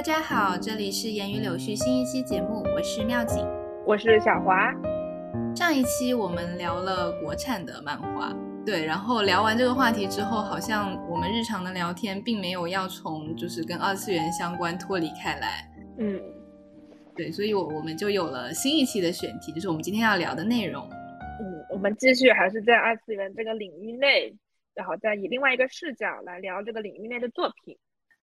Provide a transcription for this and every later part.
大家好，这里是言语柳絮新一期节目，我是妙景，我是小华。上一期我们聊了国产的漫画，对，然后聊完这个话题之后，好像我们日常的聊天并没有要从就是跟二次元相关脱离开来，嗯，对，所以我我们就有了新一期的选题，就是我们今天要聊的内容。嗯，我们继续还是在二次元这个领域内，然后再以另外一个视角来聊这个领域内的作品。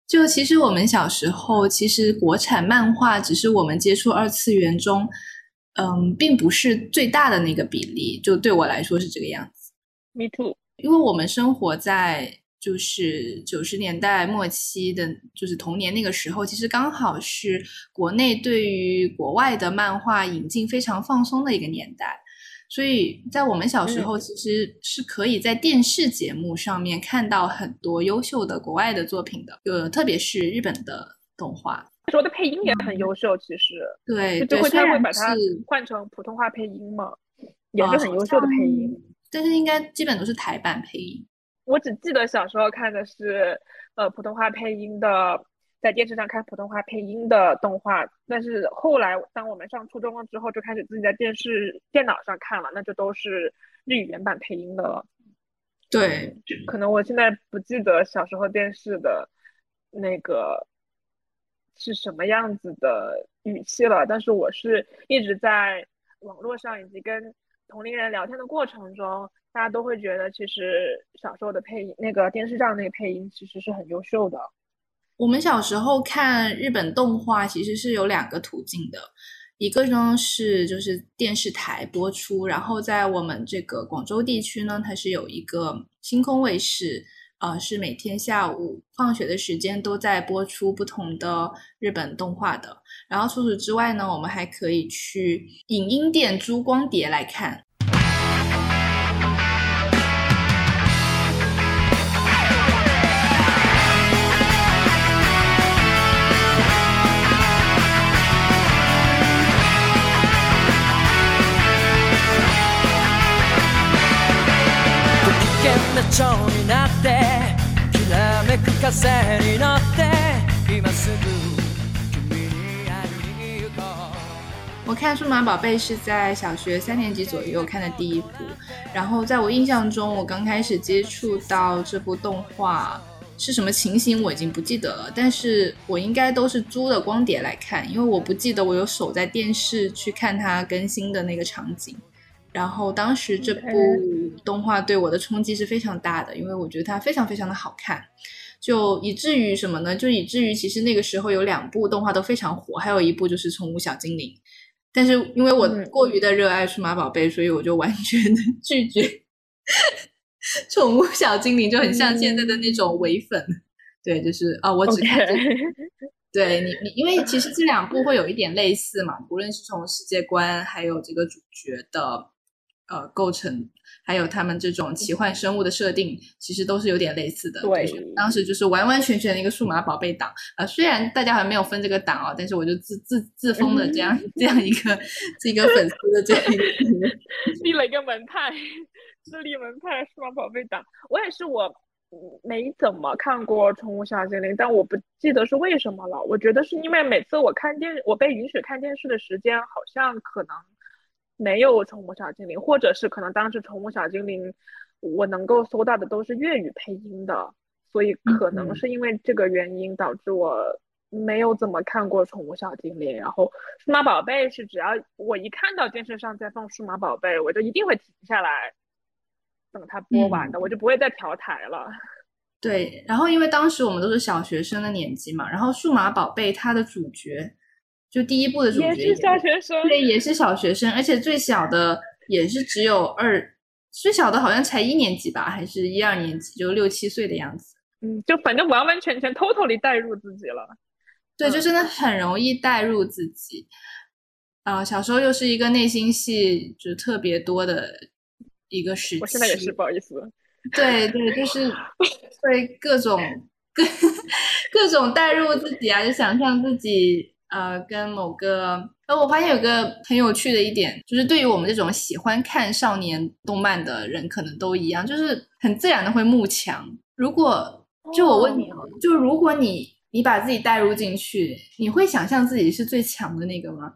就其实我们小时候，其实国产漫画只是我们接触二次元中，嗯，并不是最大的那个比例。就对我来说是这个样子。Me too。因为我们生活在就是九十年代末期的，就是童年那个时候，其实刚好是国内对于国外的漫画引进非常放松的一个年代。所以在我们小时候，其实是可以在电视节目上面看到很多优秀的国外的作品的，呃，特别是日本的动画。说的配音也很优秀，其实对，就会他会把它换成普通话配音嘛，也是很优秀的配音。但是应该基本都是台版配音。我只记得小时候看的是呃普通话配音的。在电视上看普通话配音的动画，但是后来当我们上初中了之后，就开始自己在电视、电脑上看了，那就都是日语原版配音的了。对，可能我现在不记得小时候电视的那个是什么样子的语气了，但是我是一直在网络上以及跟同龄人聊天的过程中，大家都会觉得其实小时候的配音，那个电视上那个配音其实是很优秀的。我们小时候看日本动画，其实是有两个途径的，一个呢是就是电视台播出，然后在我们这个广州地区呢，它是有一个星空卫视，呃，是每天下午放学的时间都在播出不同的日本动画的。然后除此之外呢，我们还可以去影音店租光碟来看。我看《数码宝贝》是在小学三年级左右看的第一部，然后在我印象中，我刚开始接触到这部动画是什么情形，我已经不记得了。但是我应该都是租的光碟来看，因为我不记得我有守在电视去看它更新的那个场景。然后当时这部动画对我的冲击是非常大的，因为我觉得它非常非常的好看，就以至于什么呢？就以至于其实那个时候有两部动画都非常火，还有一部就是《宠物小精灵》，但是因为我过于的热爱数码宝贝，所以我就完全的拒绝《宠物小精灵》，就很像现在的那种伪粉，对，就是啊，我只看这，对你你，因为其实这两部会有一点类似嘛，无论是从世界观还有这个主角的。呃，构成还有他们这种奇幻生物的设定，其实都是有点类似的。对，当时就是完完全全的一个数码宝贝党。呃，虽然大家还没有分这个党哦，但是我就自自自封的这样这样一个这个粉丝的这样一个 立了一个门派，自立门派数码宝贝党。我也是，我没怎么看过《宠物小精灵》，但我不记得是为什么了。我觉得是因为每次我看电，我被允许看电视的时间，好像可能。没有宠物小精灵，或者是可能当时宠物小精灵，我能够搜到的都是粤语配音的，所以可能是因为这个原因导致我没有怎么看过宠物小精灵。然后数码宝贝是只要我一看到电视上在放数码宝贝，我就一定会停下来等它播完的，我就不会再调台了。对，然后因为当时我们都是小学生的年纪嘛，然后数码宝贝它的主角。就第一部的主角也是小学生，对，也是小学生，而且最小的也是只有二，最小的好像才一年级吧，还是一二年级，就六七岁的样子。嗯，就反正完完全全 totally 带入自己了。对，就真的很容易带入自己。啊，小时候又是一个内心戏就特别多的一个时期。我现在也是，不好意思。对对，就是会各种各 各种带入自己啊，就想象自己。呃，跟某个，呃，我发现有个很有趣的一点，就是对于我们这种喜欢看少年动漫的人，可能都一样，就是很自然的会慕强。如果就我问你，就如果你你把自己带入进去，你会想象自己是最强的那个吗？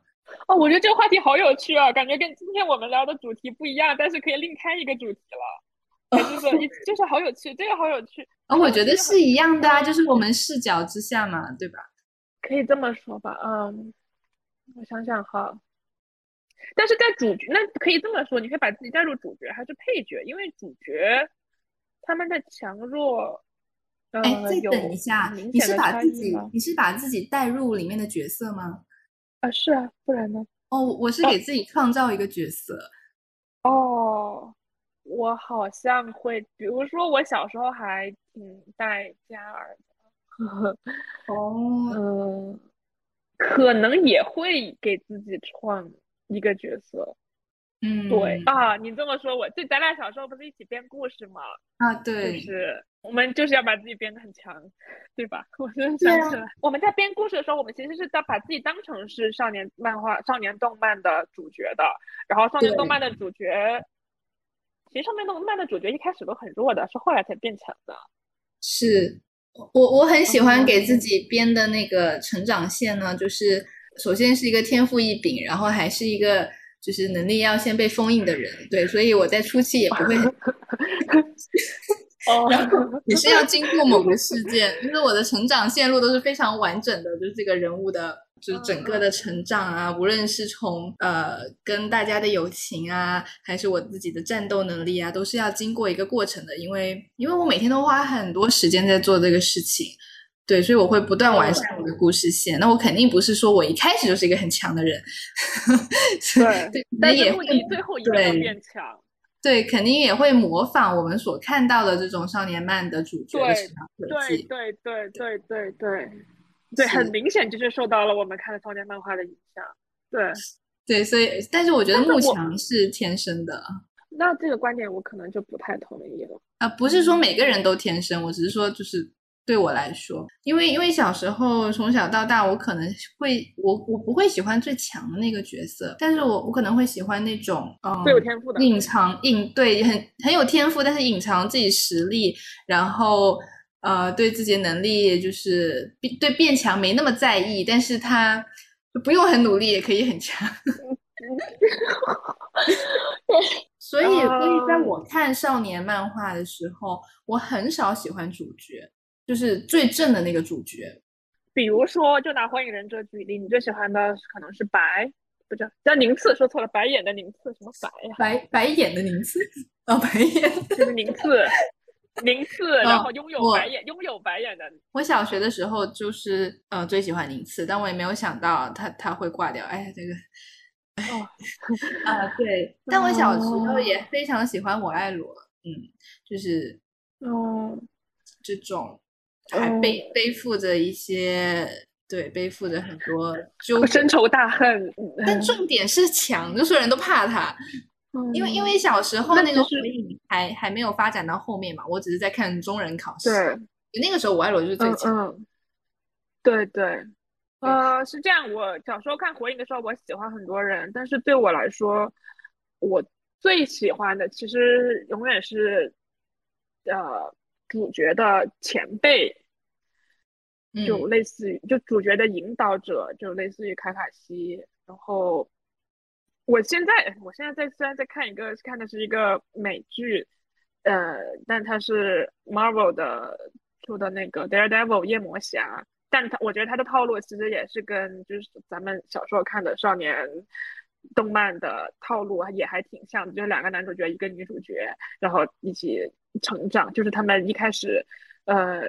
哦，我觉得这个话题好有趣啊，感觉跟今天我们聊的主题不一样，但是可以另开一个主题了。就是就是好有趣，这个好有趣。啊，我觉得是一样的啊，就是我们视角之下嘛，对吧？可以这么说吧，嗯，我想想哈。但是在主角，那可以这么说，你可以把自己带入主角还是配角？因为主角他们的强弱，哎，再等一下，你是把自己你是把自己带入里面的角色吗？啊，是啊，不然呢？哦，我是给自己创造一个角色。哦，我好像会，比如说我小时候还挺待家儿的。哦，嗯，可能也会给自己创。一个角色，嗯，对啊，你这么说，我就咱俩小时候不是一起编故事吗？啊，对，就是我们就是要把自己编得很强，对吧？我真的想起来，我们在编故事的时候，我们其实是在把自己当成是少年漫画、少年动漫的主角的。然后少年动漫的主角，其实少年动漫的主角一开始都很弱的，是后来才变强的。是我我很喜欢给自己编的那个成长线呢，就是。首先是一个天赋异禀，然后还是一个就是能力要先被封印的人，对，所以我在初期也不会，然后也是要经过某个事件，就是我的成长线路都是非常完整的，就是这个人物的，就是整个的成长啊，无论是从呃跟大家的友情啊，还是我自己的战斗能力啊，都是要经过一个过程的，因为因为我每天都花很多时间在做这个事情。对，所以我会不断完善我的故事线。那我肯定不是说我一开始就是一个很强的人，对，但也会最后一个变强。对，肯定也会模仿我们所看到的这种少年漫的主角的成长轨迹。对对对对对对对，很明显就是受到了我们看的少年漫画的影响。对对，所以但是我觉得慕强是天生的。那这个观点我可能就不太同意了。啊，不是说每个人都天生，我只是说就是。对我来说，因为因为小时候从小到大，我可能会我我不会喜欢最强的那个角色，但是我我可能会喜欢那种嗯最有天赋的隐藏隐对很很有天赋，但是隐藏自己实力，然后呃对自己的能力就是对变强没那么在意，但是他不用很努力也可以很强。所以所以在我看少年漫画的时候，我很少喜欢主角。就是最正的那个主角，比如说，就拿《火影忍者》举例，你最喜欢的可能是白，不叫叫宁次，说错了，白眼的宁次，什么白呀？白白眼的宁次，哦，白眼就是宁次，宁次，然后拥有白眼，拥有白眼的。我小学的时候就是呃最喜欢宁次，但我也没有想到他他会挂掉。哎呀，这个，哦，啊对，但我小时候也非常喜欢我爱罗，嗯，就是哦这种。还背背负着一些，对，背负着很多就深仇大恨。但重点是强，就所有人都怕他。因为因为小时候那个火影还还没有发展到后面嘛，我只是在看中人考试。对，那个时候我爱罗就是最强。对对，呃，是这样。我小时候看火影的时候，我喜欢很多人，但是对我来说，我最喜欢的其实永远是，呃。主角的前辈，就类似于就主角的引导者，就类似于卡卡西。然后，我现在我现在在虽然在看一个看的是一个美剧，呃，但它是 Marvel 的出的那个 Daredevil 夜魔侠，但他我觉得他的套路其实也是跟就是咱们小时候看的少年。动漫的套路也还挺像的，就是两个男主角，一个女主角，然后一起成长。就是他们一开始，呃，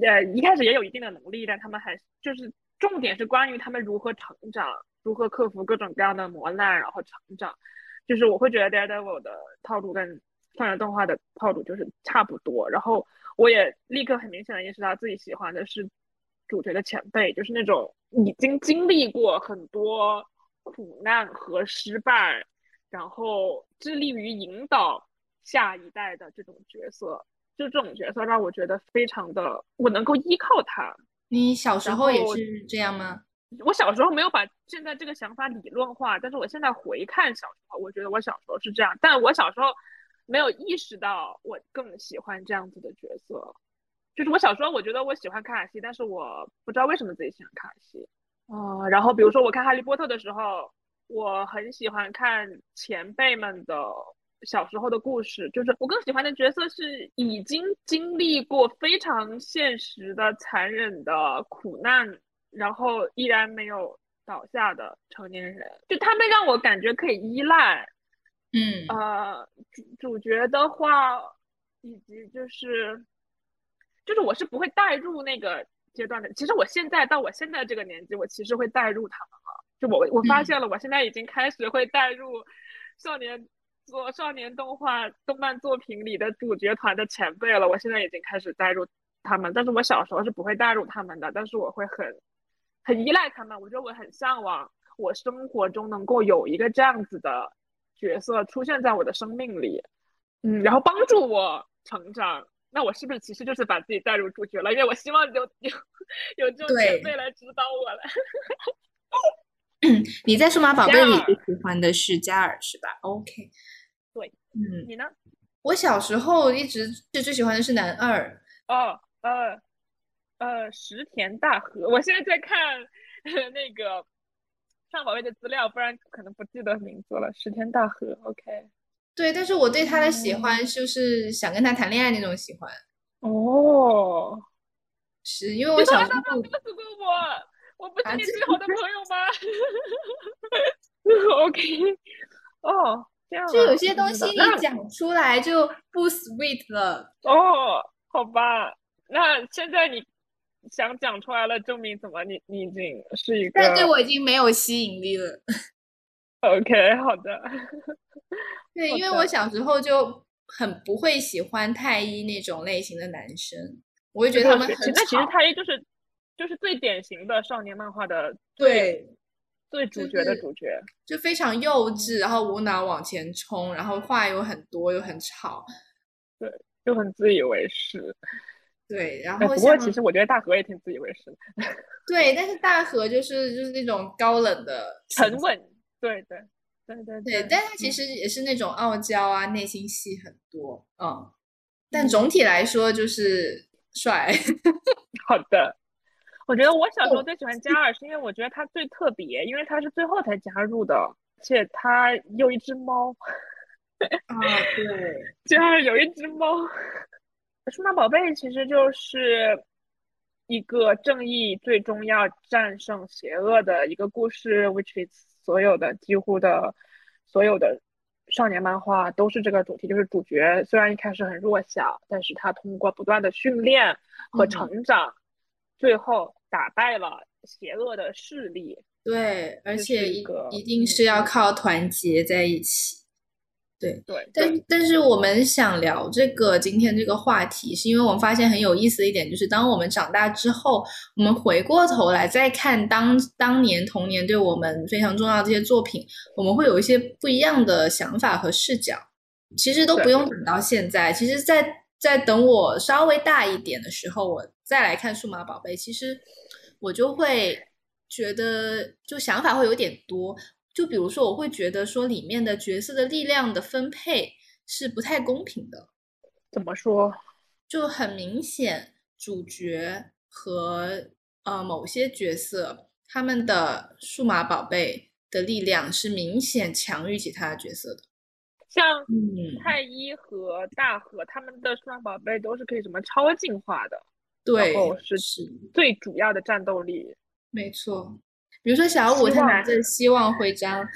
呃，一开始也有一定的能力，但他们还就是重点是关于他们如何成长，如何克服各种各样的磨难，然后成长。就是我会觉得 Daredevil 的套路跟少年动画的套路就是差不多。然后我也立刻很明显的意识到自己喜欢的是主角的前辈，就是那种已经经历过很多。苦难和失败，然后致力于引导下一代的这种角色，就这种角色让我觉得非常的，我能够依靠他。你小时候也是这样吗？我小时候没有把现在这个想法理论化，但是我现在回看小时候，我觉得我小时候是这样，但我小时候没有意识到我更喜欢这样子的角色。就是我小时候我觉得我喜欢卡卡西，但是我不知道为什么自己喜欢卡卡西。啊，然后比如说我看《哈利波特》的时候，我很喜欢看前辈们的小时候的故事，就是我更喜欢的角色是已经经历过非常现实的残忍的苦难，然后依然没有倒下的成年人，就他们让我感觉可以依赖。嗯，呃，主主角的话，以及就是，就是我是不会带入那个阶段的。其实我现在到我现在这个年纪，我其实会带入他们了。就我我发现了，我现在已经开始会带入少年做少年动画动漫作品里的主角团的前辈了。我现在已经开始带入他们，但是我小时候是不会带入他们的。但是我会很很依赖他们。我觉得我很向往我生活中能够有一个这样子的。角色出现在我的生命里，嗯，然后帮助我成长。那我是不是其实就是把自己带入主角了？因为我希望有 有有这种前辈来指导我了。你在数码宝贝里最喜欢的是加尔是吧？OK，对，嗯，你呢？我小时候一直是最喜欢的是男二。哦，呃，呃，石田大河。我现在在看 那个。上宝贝的资料，不然可能不记得名字了。石田大河，OK。对，但是我对他的喜欢就是想跟他谈恋爱那种喜欢。哦，是因为我小时候告诉过我，我不是你最好的朋友吗？OK。哦，这样。就有些东西一讲出来就不 sweet 了。哦，好吧，那现在你。想讲出来了，证明怎么？你你已经是一个，但对我已经没有吸引力了。OK，好的。对，因为我小时候就很不会喜欢太一那种类型的男生，我就觉得他们很那其实太一就是就是最典型的少年漫画的对最主角的主角，就非常幼稚，然后无脑往前冲，然后话又很多又很吵，对，又很自以为是。对，然后不过其实我觉得大河也挺自以为是的。对，但是大河就是就是那种高冷的沉稳，对对对对对，但他其实也是那种傲娇啊，内心戏很多，嗯。但总体来说就是帅。好的，我觉得我小时候最喜欢加尔，是因为我觉得他最特别，因为他是最后才加入的，而且他有一只猫。啊，对，加尔有一只猫。数码宝贝其实就是一个正义最终要战胜邪恶的一个故事，which is 所有的几乎的所有的少年漫画都是这个主题，就是主角虽然一开始很弱小，但是他通过不断的训练和成长，最后打败了邪恶的势力。对，而且一一定是要靠团结在一起。对对，但但是我们想聊这个今天这个话题，是因为我们发现很有意思的一点，就是当我们长大之后，我们回过头来再看当当年童年对我们非常重要的这些作品，我们会有一些不一样的想法和视角。其实都不用等到现在，其实，在在等我稍微大一点的时候，我再来看数码宝贝，其实我就会觉得就想法会有点多。就比如说，我会觉得说里面的角色的力量的分配是不太公平的。怎么说？就很明显，主角和呃某些角色他们的数码宝贝的力量是明显强于其他角色的。像太一和大和他们的数码宝贝都是可以什么超进化的，对，是最主要的战斗力。没错。比如说小五，他拿着希望徽章，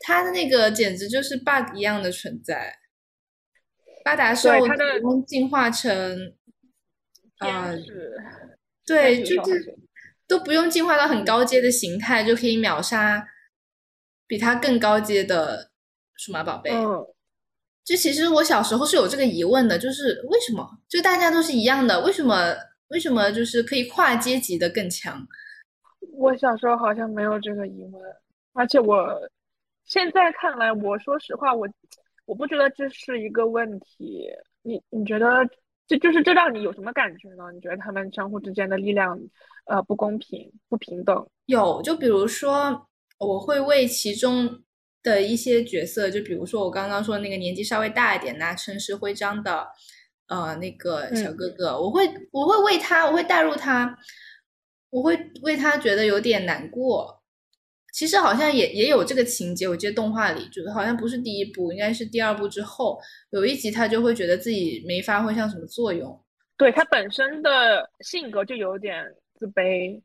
他的那个简直就是 bug 一样的存在。巴达兽不用进化成，啊，对，就是都不用进化到很高阶的形态，就可以秒杀比他更高阶的数码宝贝。嗯，就其实我小时候是有这个疑问的，就是为什么就大家都是一样的，为什么为什么就是可以跨阶级的更强？我小时候好像没有这个疑问，而且我现在看来，我说实话，我我不觉得这是一个问题。你你觉得这就是这让你有什么感觉呢？你觉得他们相互之间的力量，呃，不公平、不平等？有，就比如说，我会为其中的一些角色，就比如说我刚刚说那个年纪稍微大一点拿城市徽章的，呃那个小哥哥，我会我会为他，我会带入他，我会为他觉得有点难过。其实好像也也有这个情节，我记得动画里就是好像不是第一部，应该是第二部之后有一集，他就会觉得自己没发挥上什么作用。对他本身的性格就有点自卑，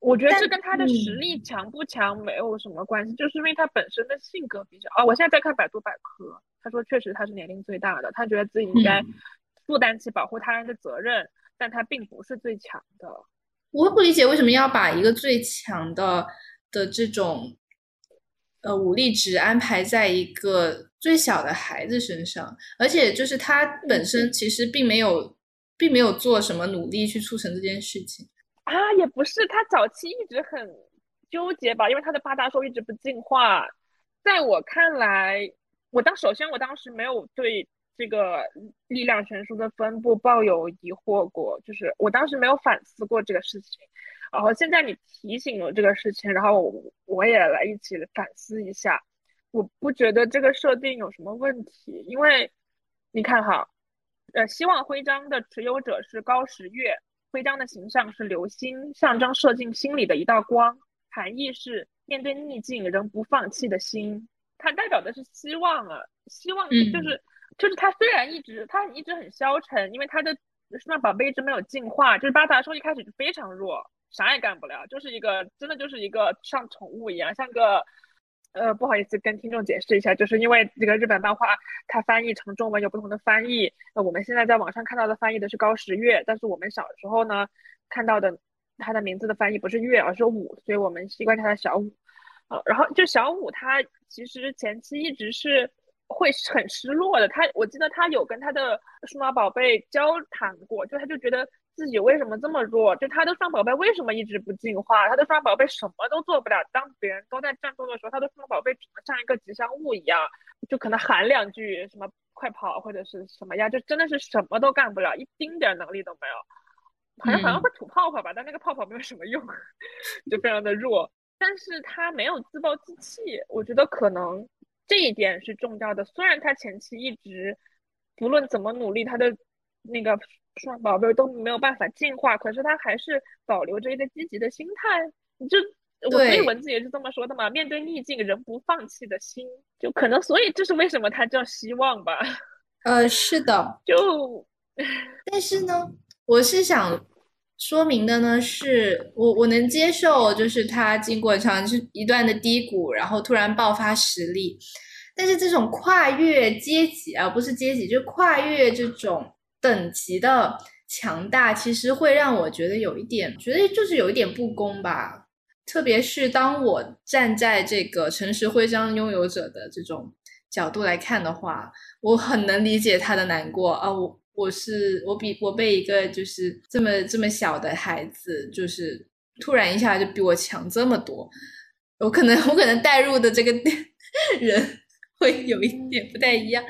我觉得这跟他的实力强不强没有什么关系，就是因为他本身的性格比较哦。我现在在看百度百科，他说确实他是年龄最大的，他觉得自己应该负担起保护他人的责任，但他并不是最强的。我不理解为什么要把一个最强的。的这种呃武力值安排在一个最小的孩子身上，而且就是他本身其实并没有并没有做什么努力去促成这件事情啊，也不是他早期一直很纠结吧，因为他的八大兽一直不进化。在我看来，我当首先我当时没有对这个力量悬殊的分布抱有疑惑过，就是我当时没有反思过这个事情。然后现在你提醒了这个事情，然后我也来一起反思一下。我不觉得这个设定有什么问题，因为你看哈，呃，希望徽章的持有者是高时月，徽章的形象是流星，象征射进心里的一道光，含义是面对逆境仍不放弃的心。它代表的是希望啊，希望就是就是它虽然一直它一直很消沉，因为它的数码宝贝一直没有进化，就是巴达兽一开始就非常弱。啥也干不了，就是一个真的就是一个像宠物一样，像个呃不好意思跟听众解释一下，就是因为这个日本漫画它翻译成中文有不同的翻译，那我们现在在网上看到的翻译的是高时月，但是我们小时候呢看到的它的名字的翻译不是月而是五，所以我们习惯叫它小五。呃，然后就小五他其实前期一直是会很失落的，他我记得他有跟他的数码宝贝交谈过，就他就觉得。自己为什么这么弱？就他的数码宝贝为什么一直不进化？他的数码宝贝什么都做不了。当别人都在战斗的时候，他的数码宝贝只能像一个吉祥物一样，就可能喊两句什么快跑或者是什么呀，就真的是什么都干不了，一丁点能力都没有。好像好像会吐泡泡吧，但那个泡泡没有什么用，就非常的弱。但是他没有自暴自弃，我觉得可能这一点是重要的。虽然他前期一直不论怎么努力，他的那个。数码宝贝都没有办法进化，可是他还是保留着一个积极的心态。你就我所以文字也是这么说的嘛，面对逆境仍不放弃的心，就可能所以这是为什么他叫希望吧。呃，是的，就但是呢，我是想说明的呢，是我我能接受，就是他经过长是一段的低谷，然后突然爆发实力，但是这种跨越阶级啊，不是阶级，就跨越这种。等级的强大其实会让我觉得有一点，觉得就是有一点不公吧。特别是当我站在这个诚实徽章拥有者的这种角度来看的话，我很能理解他的难过啊。我我是我比我被一个就是这么这么小的孩子，就是突然一下就比我强这么多，我可能我可能带入的这个 人。会有一点不太一样，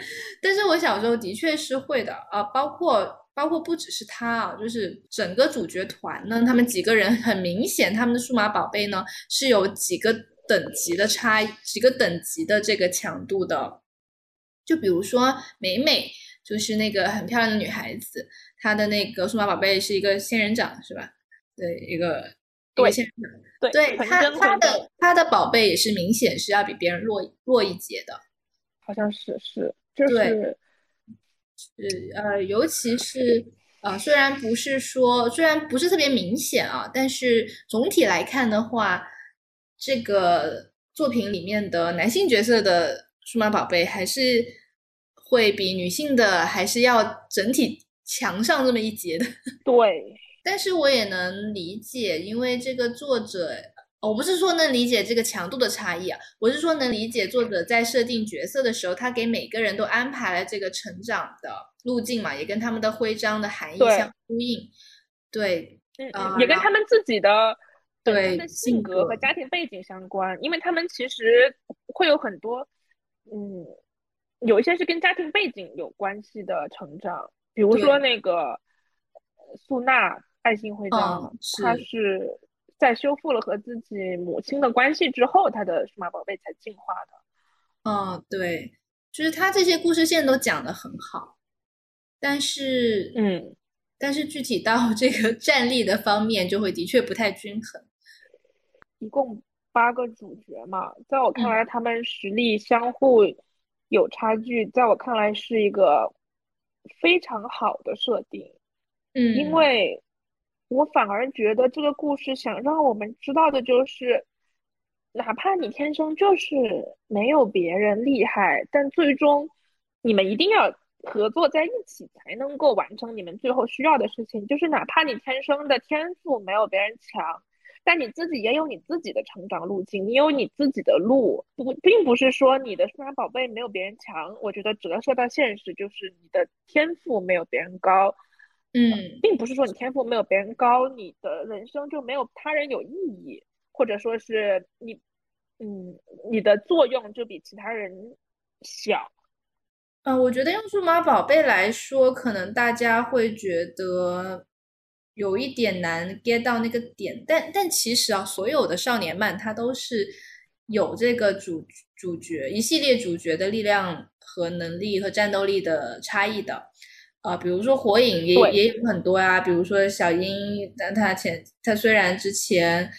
但是我小时候的确是会的啊，包括包括不只是他啊，就是整个主角团呢，他们几个人很明显，他们的数码宝贝呢是有几个等级的差，几个等级的这个强度的。就比如说美美，就是那个很漂亮的女孩子，她的那个数码宝贝是一个仙人掌，是吧？对，一个对仙人掌，对，她她的她的宝贝也是明显是要比别人弱弱一截的。好像是是，就是是呃，尤其是呃，虽然不是说，虽然不是特别明显啊，但是总体来看的话，这个作品里面的男性角色的数码宝贝还是会比女性的还是要整体强上这么一截的。对，但是我也能理解，因为这个作者。我不是说能理解这个强度的差异啊，我是说能理解作者在设定角色的时候，他给每个人都安排了这个成长的路径嘛，也跟他们的徽章的含义相呼应。对，嗯，也跟他们自己的对性格和家庭背景相关，因为他们其实会有很多，嗯，有一些是跟家庭背景有关系的成长，比如说那个素娜爱心徽章，它是。在修复了和自己母亲的关系之后，她的数码宝贝才进化的。嗯，对，就是他这些故事线都讲的很好。但是嗯，但是具体到这个 战力的方面，就会的确不太均衡。一共八个主角嘛，在我看来，他们实力相互有差距，在我看来是一个非常好的设定。嗯，因为我反而觉得这个故事想让我们知道的就是，哪怕你天生就是没有别人厉害，但最终你们一定要合作在一起，才能够完成你们最后需要的事情。就是哪怕你天生的天赋没有别人强，但你自己也有你自己的成长路径，你有你自己的路，不，并不是说你的数码宝贝没有别人强。我觉得折射到现实，就是你的天赋没有别人高。嗯，并不是说你天赋没有别人高，你的人生就没有他人有意义，或者说是你，嗯，你的作用就比其他人小。嗯，我觉得用数码宝贝来说，可能大家会觉得有一点难 get 到那个点，但但其实啊，所有的少年漫它都是有这个主主角一系列主角的力量和能力和战斗力的差异的。啊，比如说火影也也有很多呀，比如说小樱，但他前他虽然之前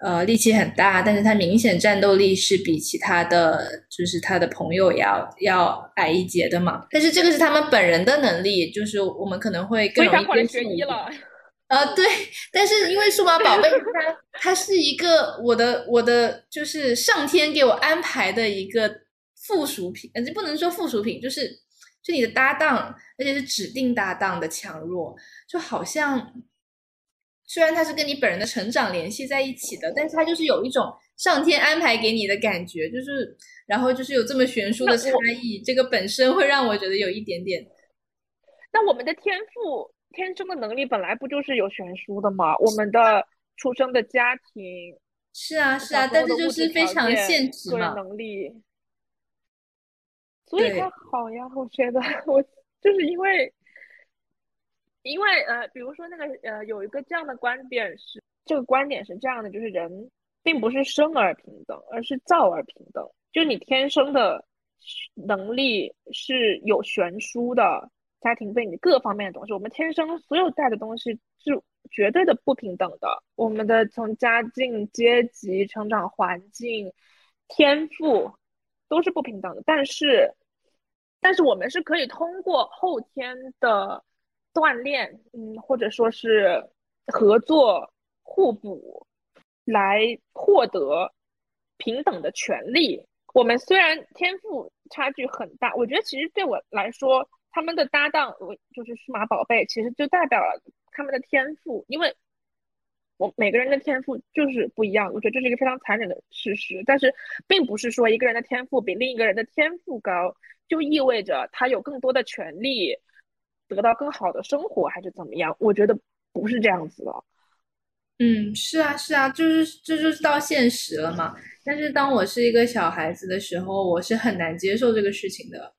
呃力气很大，但是他明显战斗力是比其他的就是他的朋友要要矮一截的嘛。但是这个是他们本人的能力，就是我们可能会更容易接受一点。呃，对，但是因为数码宝贝它它是一个我的我的就是上天给我安排的一个附属品，呃，就不能说附属品，就是。就你的搭档，而且是指定搭档的强弱，就好像虽然它是跟你本人的成长联系在一起的，但是它就是有一种上天安排给你的感觉，就是然后就是有这么悬殊的差异，这个本身会让我觉得有一点点。那我们的天赋、天生的能力本来不就是有悬殊的吗？我们的出生的家庭是啊是啊，但是就是非常现实嘛。能力。所以他好呀，我觉得我就是因为，因为呃，比如说那个呃，有一个这样的观点是，这个观点是这样的，就是人并不是生而平等，而是造而平等。就你天生的能力是有悬殊的，家庭背景各方面的东西，我们天生所有带的东西是绝对的不平等的。我们的从家境、阶级、成长环境、天赋都是不平等的，但是。但是我们是可以通过后天的锻炼，嗯，或者说是合作互补，来获得平等的权利。我们虽然天赋差距很大，我觉得其实对我来说，他们的搭档，我就是数码宝贝，其实就代表了他们的天赋，因为我每个人的天赋就是不一样。我觉得这是一个非常残忍的事实，但是并不是说一个人的天赋比另一个人的天赋高。就意味着他有更多的权利，得到更好的生活，还是怎么样？我觉得不是这样子的。嗯，是啊，是啊，就是这就是到现实了嘛。但是当我是一个小孩子的时候，我是很难接受这个事情的。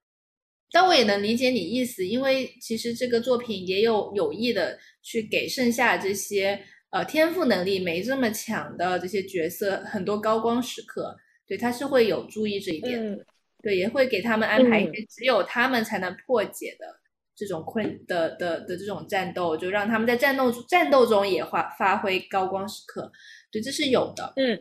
但我也能理解你意思，因为其实这个作品也有有意的去给剩下这些呃天赋能力没这么强的这些角色很多高光时刻。对，他是会有注意这一点。对，也会给他们安排一些只有他们才能破解的这种困的的的这种战斗，就让他们在战斗战斗中也发发挥高光时刻。对，这是有的。嗯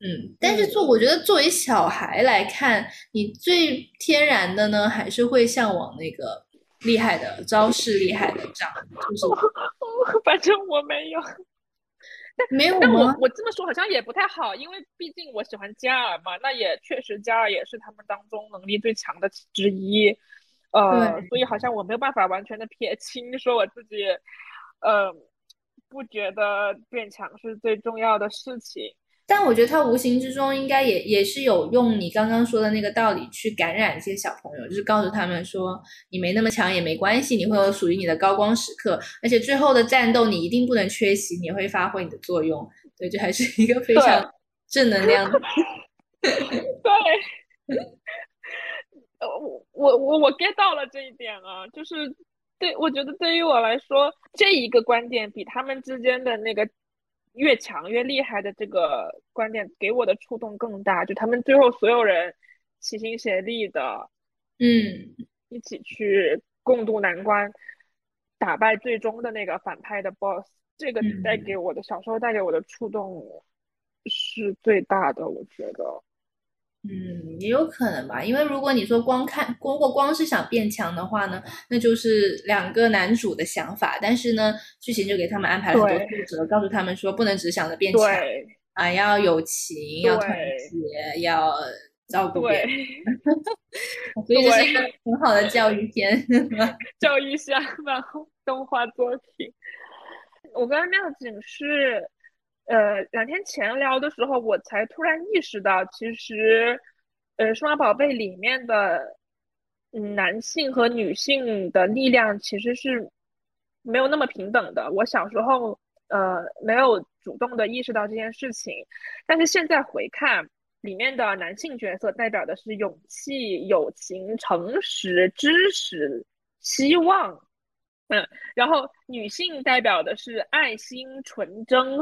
嗯，但是做我觉得作为小孩来看，你最天然的呢，还是会向往那个厉害的招式、厉害的仗，就是。反正我没有。但没有但我我这么说好像也不太好，因为毕竟我喜欢加尔嘛，那也确实加尔也是他们当中能力最强的之一，呃，所以好像我没有办法完全的撇清，说我自己，呃，不觉得变强是最重要的事情。但我觉得他无形之中应该也也是有用你刚刚说的那个道理去感染一些小朋友，就是告诉他们说你没那么强也没关系，你会有属于你的高光时刻，而且最后的战斗你一定不能缺席，你会发挥你的作用。对，这还是一个非常正能量的。对，呃，我我我我 get 到了这一点啊，就是对我觉得对于我来说，这一个观点比他们之间的那个。越强越厉害的这个观点给我的触动更大，就他们最后所有人齐心协力的，嗯，一起去共度难关，打败最终的那个反派的 boss。这个带给我的小时候带给我的触动是最大的，我觉得。嗯，也有可能吧，因为如果你说光看，如果光是想变强的话呢，那就是两个男主的想法。但是呢，剧情就给他们安排了很多挫折，告诉他们说不能只想着变强啊，要友情，要团结，要照顾别人。所以这是一个很好的教育片，教育向的动画作品。我跟妙景是。呃，两天前聊的时候，我才突然意识到，其实，呃，数码宝贝里面的男性和女性的力量其实是没有那么平等的。我小时候，呃，没有主动的意识到这件事情，但是现在回看，里面的男性角色代表的是勇气、友情、诚实、知识、希望，嗯，然后女性代表的是爱心、纯真。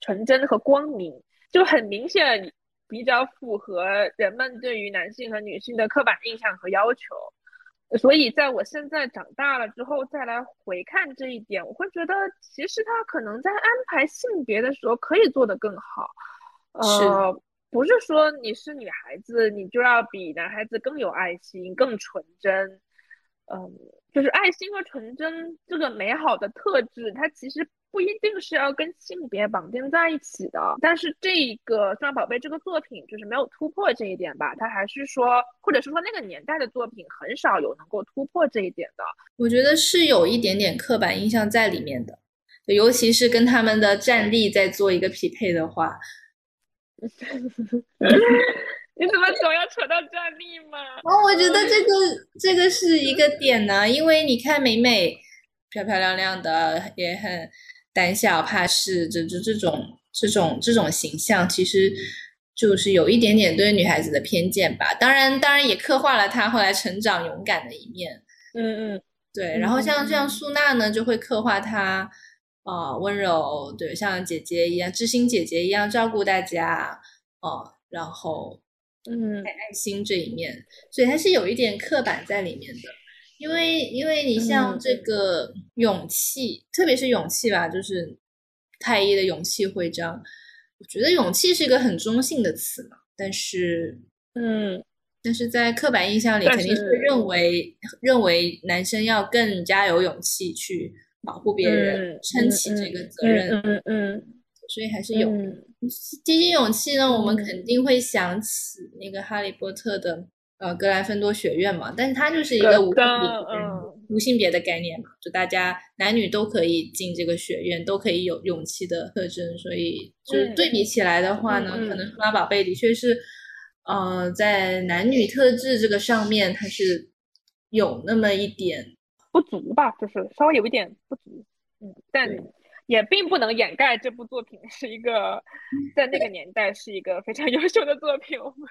纯真和光明就很明显，比较符合人们对于男性和女性的刻板印象和要求。所以，在我现在长大了之后，再来回看这一点，我会觉得其实他可能在安排性别的时候可以做得更好。呃，不是说你是女孩子，你就要比男孩子更有爱心、更纯真。嗯，就是爱心和纯真这个美好的特质，它其实。不一定是要跟性别绑定在一起的，但是这个《数码宝贝》这个作品就是没有突破这一点吧？它还是说，或者是说那个年代的作品很少有能够突破这一点的。我觉得是有一点点刻板印象在里面的，尤其是跟他们的战力在做一个匹配的话。你怎么总要扯到战力嘛？哦，我觉得这个这个是一个点呢，因为你看美美漂漂亮亮的，也很。胆小怕事，这这这种这种这种形象，其实就是有一点点对女孩子的偏见吧。当然，当然也刻画了她后来成长勇敢的一面。嗯嗯，对。然后像像素娜呢，就会刻画她啊温柔，对，像姐姐一样，知心姐姐一样照顾大家哦。然后嗯，爱心这一面，所以还是有一点刻板在里面的。因为，因为你像这个勇气，特别是勇气吧，就是太一的勇气徽章。我觉得勇气是一个很中性的词嘛，但是，嗯，但是在刻板印象里，肯定是认为认为男生要更加有勇气去保护别人，撑起这个责任。嗯嗯，所以还是有。提起勇气呢，我们肯定会想起那个哈利波特的。呃，格兰芬多学院嘛，但是它就是一个无性别、无性别的概念嘛，就大家男女都可以进这个学院，都可以有勇气的特征，所以就是对比起来的话呢，可能数码宝贝的确是，呃，在男女特质这个上面，它是有那么一点不足吧，就是稍微有一点不足，嗯，但也并不能掩盖这部作品是一个在那个年代是一个非常 优秀的作品，我们。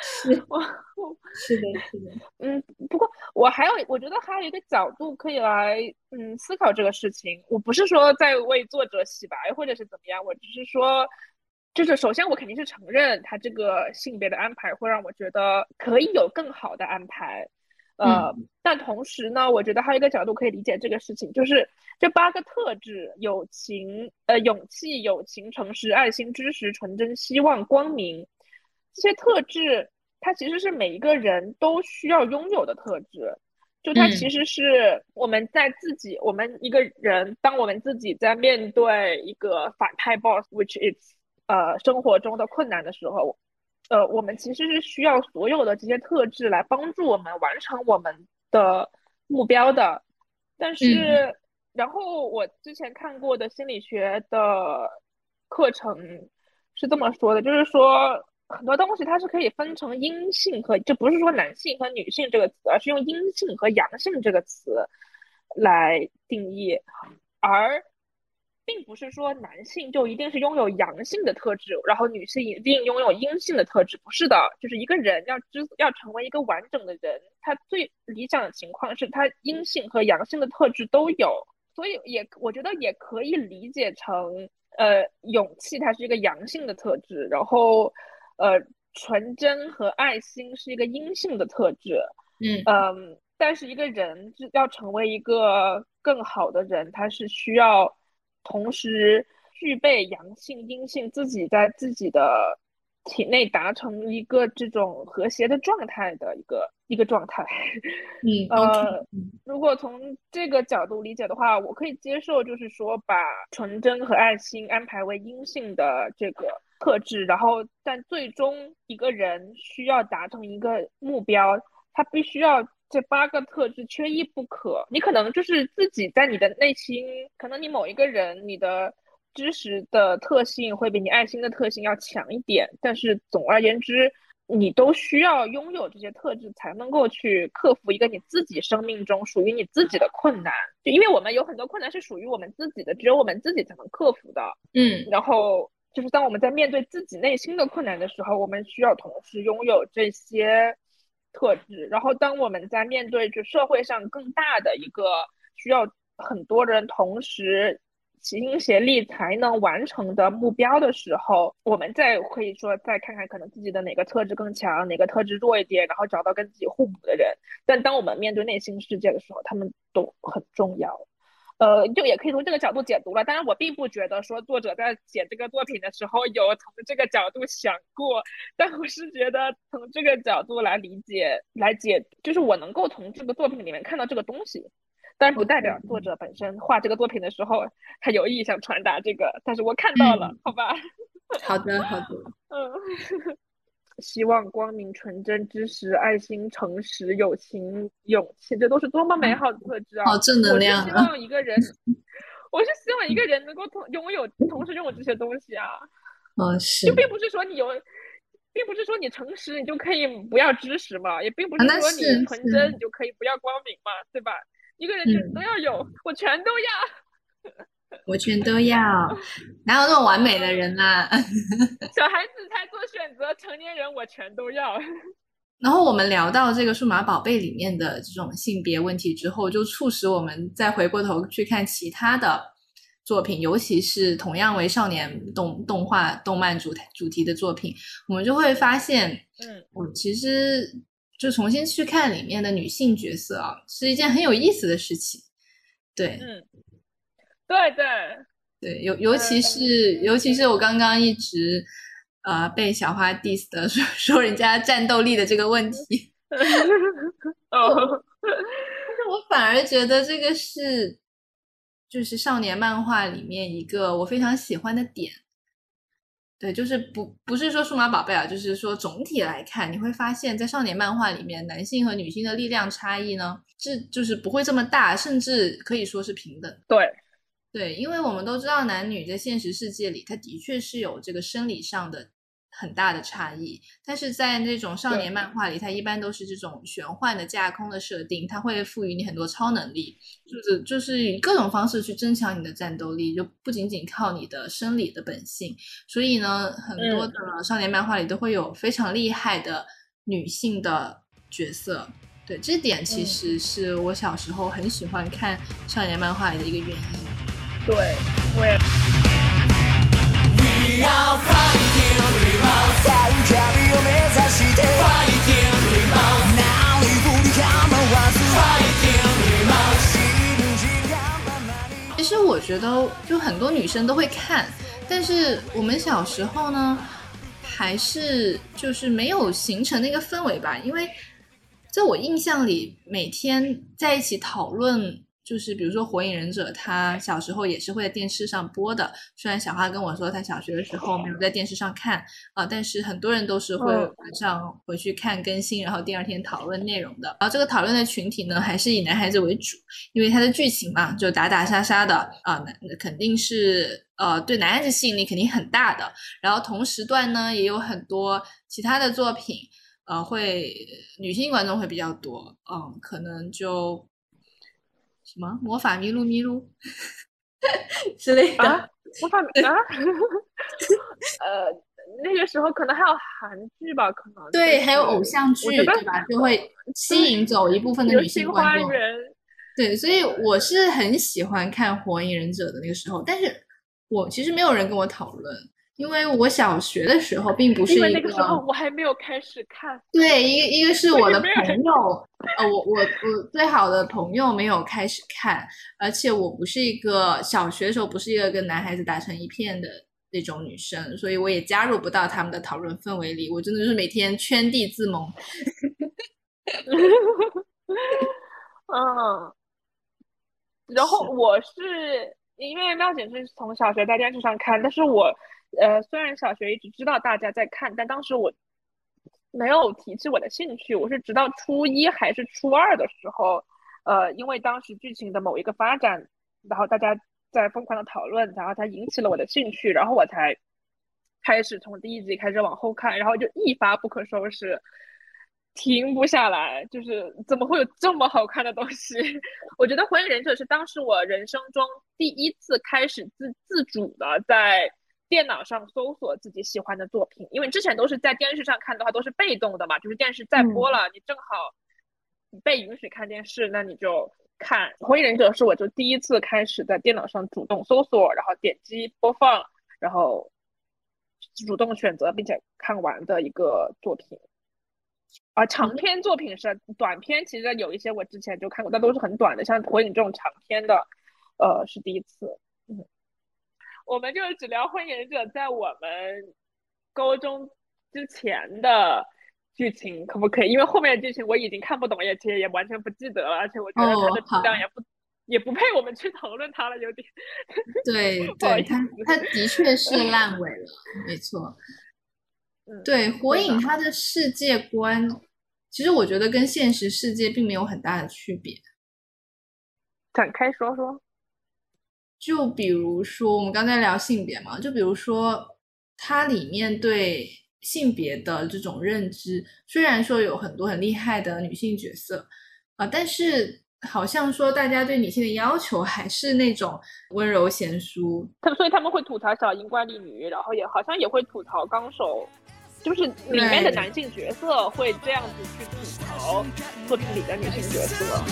是，我 是的，是的，嗯，不过我还有，我觉得还有一个角度可以来，嗯，思考这个事情。我不是说在为作者洗白或者是怎么样，我只是说，就是首先我肯定是承认他这个性别的安排会让我觉得可以有更好的安排，呃，但同时呢，我觉得还有一个角度可以理解这个事情，就是这八个特质：友情、呃，勇气、友情、诚实、爱心、知识、纯真、希望、光明。这些特质，它其实是每一个人都需要拥有的特质。就它其实是我们在自己，我们一个人，当我们自己在面对一个反派 boss，which is 呃生活中的困难的时候，呃，我们其实是需要所有的这些特质来帮助我们完成我们的目标的。但是，然后我之前看过的心理学的课程是这么说的，就是说。很多东西它是可以分成阴性和，就不是说男性和女性这个词，而是用阴性和阳性这个词来定义，而并不是说男性就一定是拥有阳性的特质，然后女性一定拥有阴性的特质，不是的，就是一个人要知要成为一个完整的人，他最理想的情况是他阴性和阳性的特质都有，所以也我觉得也可以理解成，呃，勇气它是一个阳性的特质，然后。呃，纯真和爱心是一个阴性的特质。嗯嗯，但是一个人要成为一个更好的人，他是需要同时具备阳性、阴性，自己在自己的体内达成一个这种和谐的状态的一个一个状态。嗯，呃，如果从这个角度理解的话，我可以接受，就是说把纯真和爱心安排为阴性的这个特质，然后但最终一个人需要达成一个目标，他必须要。这八个特质缺一不可。你可能就是自己在你的内心，可能你某一个人，你的知识的特性会比你爱心的特性要强一点。但是总而言之，你都需要拥有这些特质，才能够去克服一个你自己生命中属于你自己的困难。就因为我们有很多困难是属于我们自己的，只有我们自己才能克服的。嗯，然后就是当我们在面对自己内心的困难的时候，我们需要同时拥有这些。特质，然后当我们在面对就社会上更大的一个需要很多人同时齐心协力才能完成的目标的时候，我们再可以说再看看可能自己的哪个特质更强，哪个特质弱一点，然后找到跟自己互补的人。但当我们面对内心世界的时候，他们都很重要。呃，就也可以从这个角度解读了。当然，我并不觉得说作者在写这个作品的时候有从这个角度想过，但我是觉得从这个角度来理解、来解，就是我能够从这个作品里面看到这个东西。当然，不代表作者本身画这个作品的时候他有意想传达这个，但是我看到了，好吧？好的，好的。嗯。希望、光明、纯真、知识、爱心、诚实、友情、勇气，这都是多么美好的特质啊！好正能量。我是希望一个人，我是希望一个人能够同拥有，同时拥有这些东西啊。嗯，是。就并不是说你有，并不是说你诚实你就可以不要知识嘛，也并不是说你纯真你就可以不要光明嘛，对吧？一个人全都要有，我全都要。我全都要，哪有那么完美的人呐？小孩子才做选择，成年人我全都要。然后我们聊到这个数码宝贝里面的这种性别问题之后，就促使我们再回过头去看其他的作品，尤其是同样为少年动动画、动漫主主题的作品，我们就会发现，嗯，我其实就重新去看里面的女性角色啊，是一件很有意思的事情。对，嗯。对对对，尤尤其是尤其是我刚刚一直呃被小花 diss 的 说说人家战斗力的这个问题，哦，但是我反而觉得这个是就是少年漫画里面一个我非常喜欢的点，对，就是不不是说数码宝贝啊，就是说总体来看，你会发现在少年漫画里面，男性和女性的力量差异呢，是就是不会这么大，甚至可以说是平等，对。对，因为我们都知道，男女在现实世界里，它的确是有这个生理上的很大的差异。但是在那种少年漫画里，它一般都是这种玄幻的架空的设定，它会赋予你很多超能力，就是就是以各种方式去增强你的战斗力，就不仅仅靠你的生理的本性。所以呢，很多的少年漫画里都会有非常厉害的女性的角色。对，这点其实是我小时候很喜欢看少年漫画里的一个原因。对，我也。其实我觉得，就很多女生都会看，但是我们小时候呢，还是就是没有形成那个氛围吧，因为在我印象里，每天在一起讨论。就是比如说《火影忍者》，他小时候也是会在电视上播的。虽然小花跟我说他小学的时候没有在电视上看啊，但是很多人都是会晚上回去看更新，然后第二天讨论内容的。然后这个讨论的群体呢，还是以男孩子为主，因为它的剧情嘛，就打打杀杀的啊，那肯定是呃对男孩子吸引力肯定很大的。然后同时段呢，也有很多其他的作品，呃，会女性观众会比较多，嗯，可能就。什么魔法咪路咪路 之类的？魔法啊？呃，那个时候可能还有韩剧吧，可能对，还有偶像剧对吧？就会 吸引走一部分的女性观众。对，所以我是很喜欢看《火影忍者》的那个时候，但是我其实没有人跟我讨论，因为我小学的时候并不是一个，那个时候我还没有开始看。对，一个一个是我的朋友，呃，我我我最好的朋友没有开始看，而且我不是一个小学的时候不是一个跟男孩子打成一片的那种女生，所以我也加入不到他们的讨论氛围里。我真的是每天圈地自萌。嗯，然后我是因为妙姐是从小学在电视上看，但是我。呃，虽然小学一直知道大家在看，但当时我没有提起我的兴趣。我是直到初一还是初二的时候，呃，因为当时剧情的某一个发展，然后大家在疯狂的讨论，然后才引起了我的兴趣，然后我才开始从第一集开始往后看，然后就一发不可收拾，停不下来。就是怎么会有这么好看的东西？我觉得《火影忍者》是当时我人生中第一次开始自自主的在。电脑上搜索自己喜欢的作品，因为之前都是在电视上看的话，都是被动的嘛，就是电视在播了，你正好被允许看电视，那你就看《火影忍者》。是我就第一次开始在电脑上主动搜索，然后点击播放，然后主动选择并且看完的一个作品。啊，长篇作品是短篇，其实有一些我之前就看过，但都是很短的，像《火影》这种长篇的，呃，是第一次。嗯。我们就只聊《火影忍者》在我们高中之前的剧情，可不可以？因为后面的剧情我已经看不懂，也其实也完全不记得了，而且我觉得它的质量也不也不配我们去讨论它了，有点。对对，它它的确是烂尾了，没错。对，《火影》它的世界观，其实我觉得跟现实世界并没有很大的区别。展开说说。就比如说，我们刚才聊性别嘛，就比如说，它里面对性别的这种认知，虽然说有很多很厉害的女性角色啊，但是好像说大家对女性的要求还是那种温柔贤淑。他所以他们会吐槽小樱怪力女，然后也好像也会吐槽纲手，就是里面的男性角色会这样子去吐槽作品里的女性角色。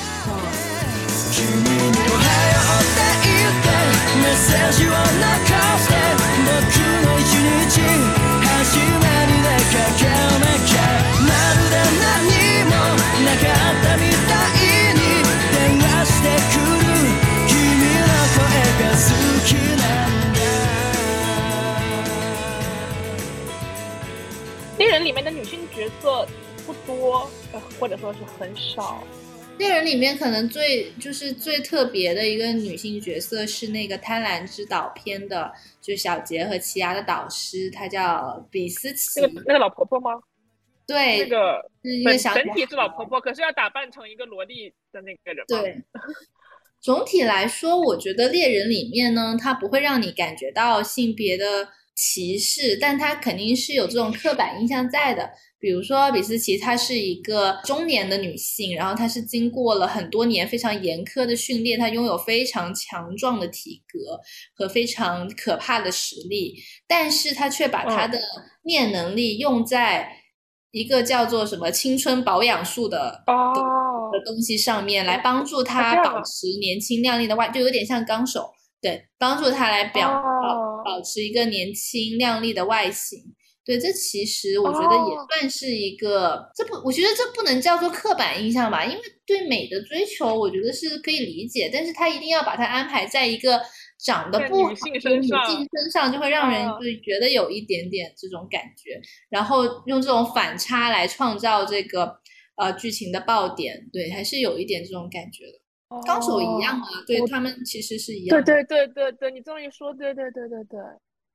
猎人里面的女性角色不多，或者说是很少。猎人里面可能最就是最特别的一个女性角色是那个《贪婪之岛》篇的，就小杰和奇亚的导师，她叫比斯奇。那个那个老婆婆吗？对，那个本整体是老婆婆，可是要打扮成一个萝莉的那个人。对，总体来说，我觉得猎人里面呢，它不会让你感觉到性别的歧视，但她肯定是有这种刻板印象在的。比如说，比斯奇她是一个中年的女性，然后她是经过了很多年非常严苛的训练，她拥有非常强壮的体格和非常可怕的实力，但是她却把她的念能力用在一个叫做什么青春保养术的的东西上面，来帮助她保持年轻靓丽的外，就有点像纲手，对，帮助她来表保保持一个年轻靓丽的外形。对，这其实我觉得也算是一个，这不，我觉得这不能叫做刻板印象吧，因为对美的追求，我觉得是可以理解，但是他一定要把它安排在一个长得不好的女性身上，就会让人就觉得有一点点这种感觉，然后用这种反差来创造这个呃剧情的爆点，对，还是有一点这种感觉的。纲手一样啊，对他们其实是一样。对对对对对，你这么一说，对对对对对，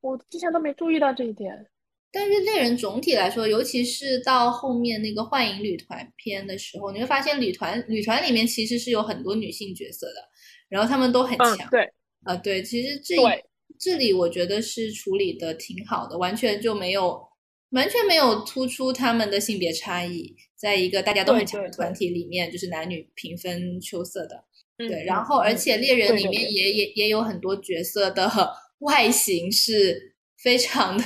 我之前都没注意到这一点。但是猎人总体来说，尤其是到后面那个幻影旅团篇的时候，你会发现旅团旅团里面其实是有很多女性角色的，然后她们都很强。对，啊对，其实这这里我觉得是处理的挺好的，完全就没有完全没有突出他们的性别差异，在一个大家都很强的团体里面，就是男女平分秋色的。对，然后而且猎人里面也也也有很多角色的 外形是。非常的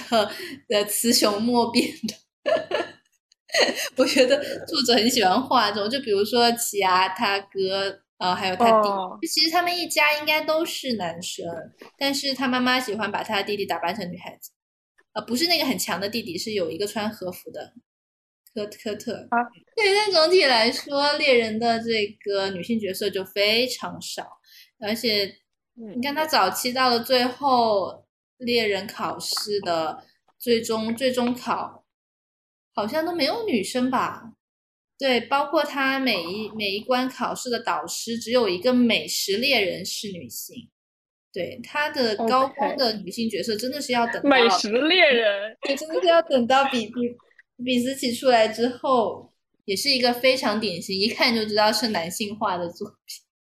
呃雌雄莫辨的，我觉得作者很喜欢画这种，就比如说奇亚他哥，呃，还有他弟，其实他们一家应该都是男生，但是他妈妈喜欢把他弟弟打扮成女孩子。呃，不是那个很强的弟弟，是有一个穿和服的科科特啊。对，但总体来说，猎人的这个女性角色就非常少，而且你看他早期到了最后，猎人考试的最终最终考好像都没有女生吧？对，包括他每一每一关考试的导师，只有一个美食猎人是女性。对他的高光的女性角色，真的是要等到美食猎人，对，真的是要等到比比比斯奇出来之后，也是一个非常典型，一看就知道是男性化的作品。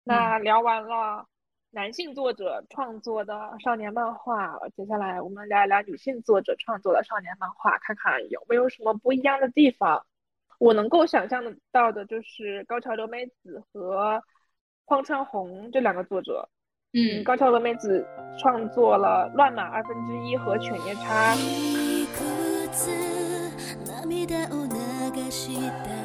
那聊完了男性作者创作的少年漫画，接下来我们聊一聊女性作者创作的少年漫画，看看有没有什么不一样的地方。我能够想象到的就是高桥留美子和荒川弘这两个作者。嗯，高桥留美子创作了《乱马二分之一》和《犬夜叉》。说犬夜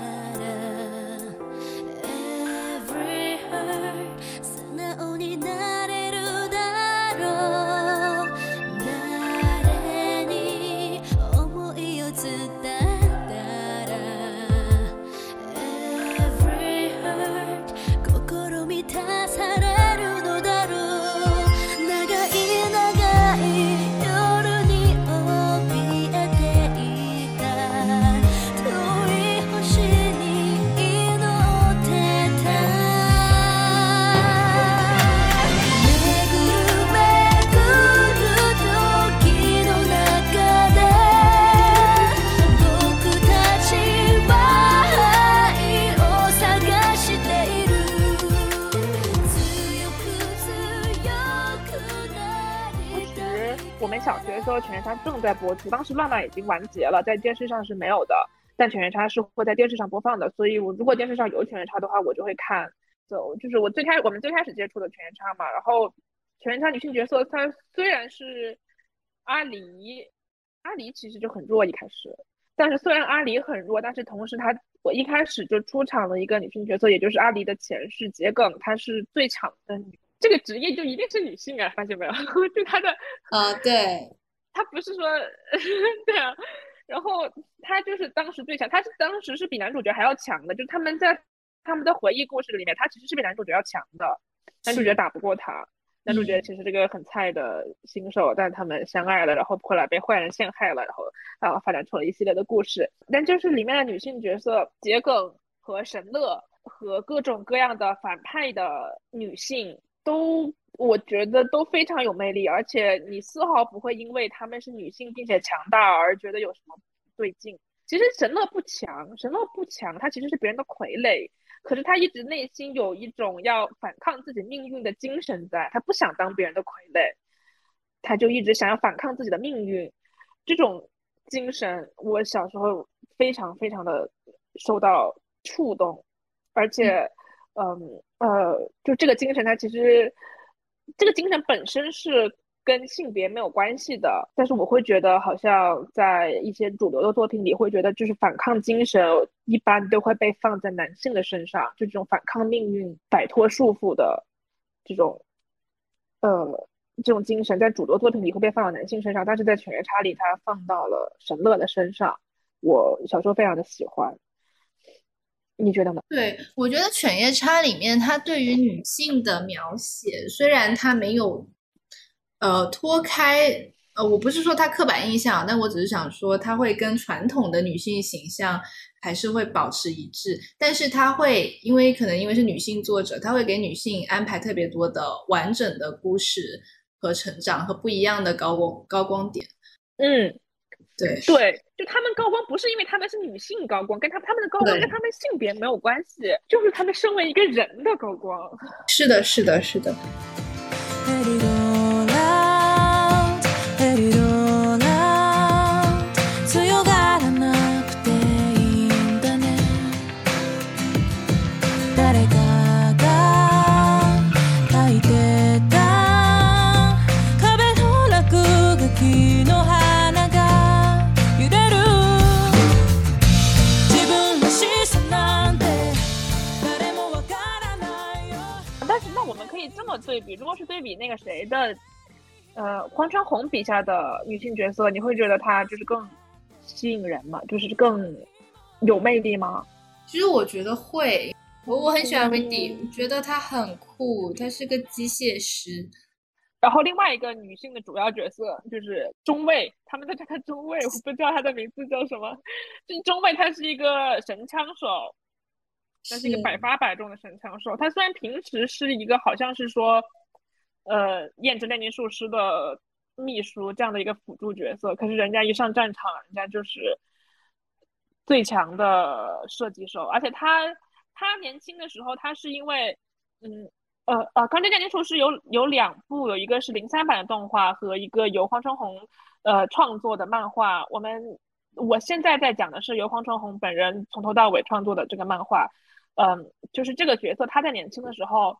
它正在播出，当时浪漫已经完结了，在电视上是没有的，但犬夜叉是会在电视上播放的，所以我如果电视上有犬夜叉的话，我就会看。走，就是我最开我们最开始接触的犬夜叉嘛，然后犬夜叉女性角色，她虽然是阿离，阿离其实就很弱一开始，但是虽然阿离很弱，但是同时她我一开始就出场了一个女性角色，也就是阿离的前世桔梗，她是最强的女，这个职业就一定是女性啊，发现没有？就她的啊，对。他不是说 对啊，然后他就是当时最强，他是当时是比男主角还要强的，就是他们在他们的回忆故事里面，他其实是比男主角要强的，男主角打不过他，男主角其实这个很菜的新手，但他们相爱了，然后后来被坏人陷害了，然后啊发展出了一系列的故事，但就是里面的女性角色桔梗和神乐和各种各样的反派的女性都。我觉得都非常有魅力，而且你丝毫不会因为她们是女性并且强大而觉得有什么不对劲。其实神乐不强，神乐不强，他其实是别人的傀儡，可是他一直内心有一种要反抗自己命运的精神，在他不想当别人的傀儡，他就一直想要反抗自己的命运。这种精神，我小时候非常非常的受到触动，而且，嗯呃，就这个精神，它其实。这个精神本身是跟性别没有关系的，但是我会觉得好像在一些主流的作品里，会觉得就是反抗精神一般都会被放在男性的身上，就这种反抗命运、摆脱束缚的这种，呃，这种精神在主流作品里会被放到男性身上，但是在犬夜叉里，它放到了神乐的身上。我小时候非常的喜欢。你觉得呢？对，我觉得《犬夜叉》里面它对于女性的描写，虽然它没有呃脱开呃，我不是说它刻板印象，但我只是想说，它会跟传统的女性形象还是会保持一致，但是它会因为可能因为是女性作者，他会给女性安排特别多的完整的故事和成长和不一样的高光高光点。嗯。对对，就他们高光不是因为他们是女性高光，跟他他们的高光跟他们性别没有关系，就是他们身为一个人的高光。是的，是的，是的。对比，如果是对比那个谁的，呃，黄川红笔下的女性角色，你会觉得她就是更吸引人吗？就是更有魅力吗？其实我觉得会，我我很喜欢 Wendy，我觉得她很酷，她是个机械师。然后另外一个女性的主要角色就是中尉，他们在叫她中尉，我不知道她的名字叫什么。就中尉，她是一个神枪手，他是一个百发百中的神枪手。他虽然平时是一个好像是说。呃，验证炼金术师的秘书这样的一个辅助角色，可是人家一上战场，人家就是最强的射击手。而且他他年轻的时候，他是因为，嗯呃呃，《钢之炼金术师》有有两部，有一个是零三版的动画和一个由黄春红呃创作的漫画。我们我现在在讲的是由黄春红本人从头到尾创作的这个漫画。嗯，就是这个角色他在年轻的时候。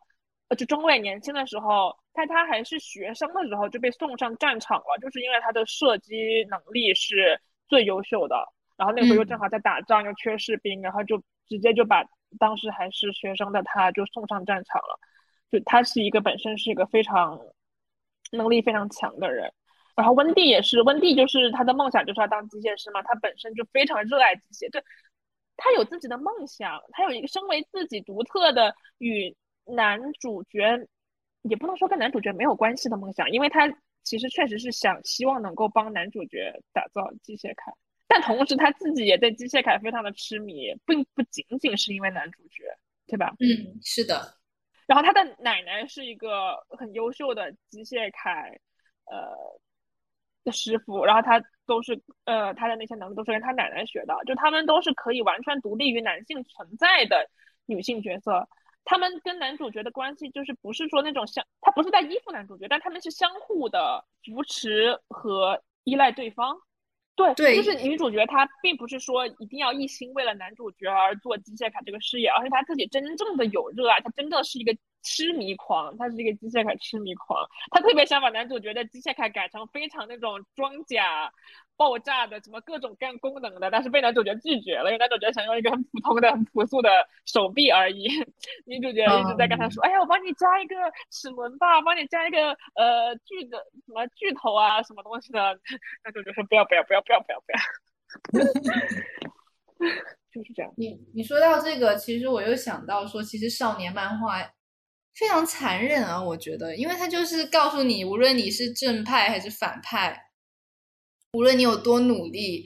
呃，就中尉年轻的时候，在他还是学生的时候就被送上战场了，就是因为他的射击能力是最优秀的。然后那会儿又正好在打仗，又缺士兵，然后就直接就把当时还是学生的他就送上战场了。就他是一个本身是一个非常能力非常强的人。然后温蒂也是，温蒂就是他的梦想就是要当机械师嘛，他本身就非常热爱机械，对，他有自己的梦想，他有一个身为自己独特的与。男主角也不能说跟男主角没有关系的梦想，因为他其实确实是想希望能够帮男主角打造机械凯，但同时他自己也对机械凯非常的痴迷，并不仅仅是因为男主角，对吧？嗯，是的。然后他的奶奶是一个很优秀的机械凯，呃的师傅，然后他都是呃他的那些能力都是跟他奶奶学的，就他们都是可以完全独立于男性存在的女性角色。他们跟男主角的关系就是不是说那种相，他不是在依附男主角，但他们是相互的扶持和依赖对方。对，对，就是女主角她并不是说一定要一心为了男主角而做机械卡这个事业，而是她自己真正的有热爱，她真的是一个。痴迷狂，他是一个机械凯痴迷狂，他特别想把男主角的机械凯改成非常那种装甲、爆炸的，什么各种各样功能的，但是被男主角拒绝了，因为男主角想用一个很普通的、很朴素的手臂而已。女主角一直在跟他说：“哎呀，我帮你加一个齿轮吧，帮你加一个呃锯的什么巨头啊，什么东西的。”男主角说：“不要，不要，不要，不要，不要，不要。”就是这样。你你说到这个，其实我又想到说，其实少年漫画。非常残忍啊，我觉得，因为他就是告诉你，无论你是正派还是反派，无论你有多努力，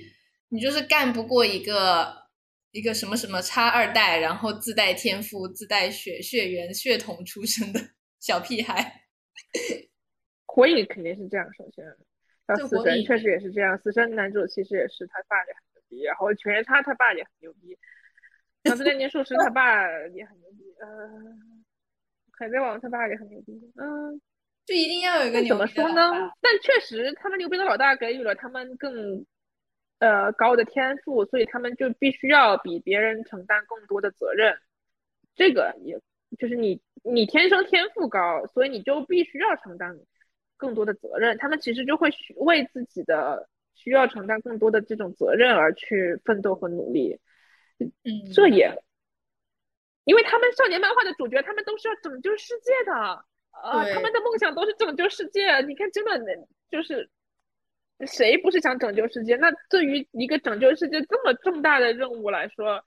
你就是干不过一个一个什么什么差二代，然后自带天赋、自带血血缘血统出身的 小屁孩。火影肯定是这样，首先，然后死神确实也是这样，死神男主其实也是他爸也很牛逼，然后犬夜叉他爸也很牛逼，然后炼金术师他爸也很牛逼，呃。海贼王他爸也很牛逼，嗯，就一定要有一个怎么说呢？但确实，他们牛逼的老大给予了他们更呃高的天赋，所以他们就必须要比别人承担更多的责任。这个也就是你你天生天赋高，所以你就必须要承担更多的责任。他们其实就会为自己的需要承担更多的这种责任而去奋斗和努力。嗯，这也。因为他们少年漫画的主角，他们都是要拯救世界的，呃，他们的梦想都是拯救世界。你看，真的就是谁不是想拯救世界？那对于一个拯救世界这么重大的任务来说，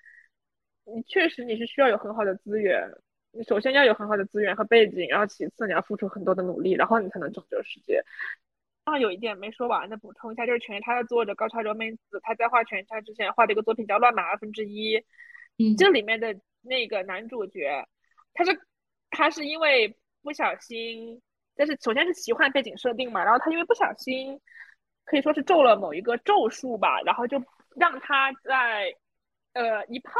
你确实你是需要有很好的资源。你首先要有很好的资源和背景，然后其次你要付出很多的努力，然后你才能拯救世界。啊，有一点没说完的补充一下，就是《犬夜叉》的作者高桥留美子，她在画《犬夜叉》之前画的一个作品叫《乱马二分之一》，嗯，这里面的。那个男主角，他是他是因为不小心，但是首先是奇幻背景设定嘛，然后他因为不小心，可以说是中了某一个咒术吧，然后就让他在呃一泡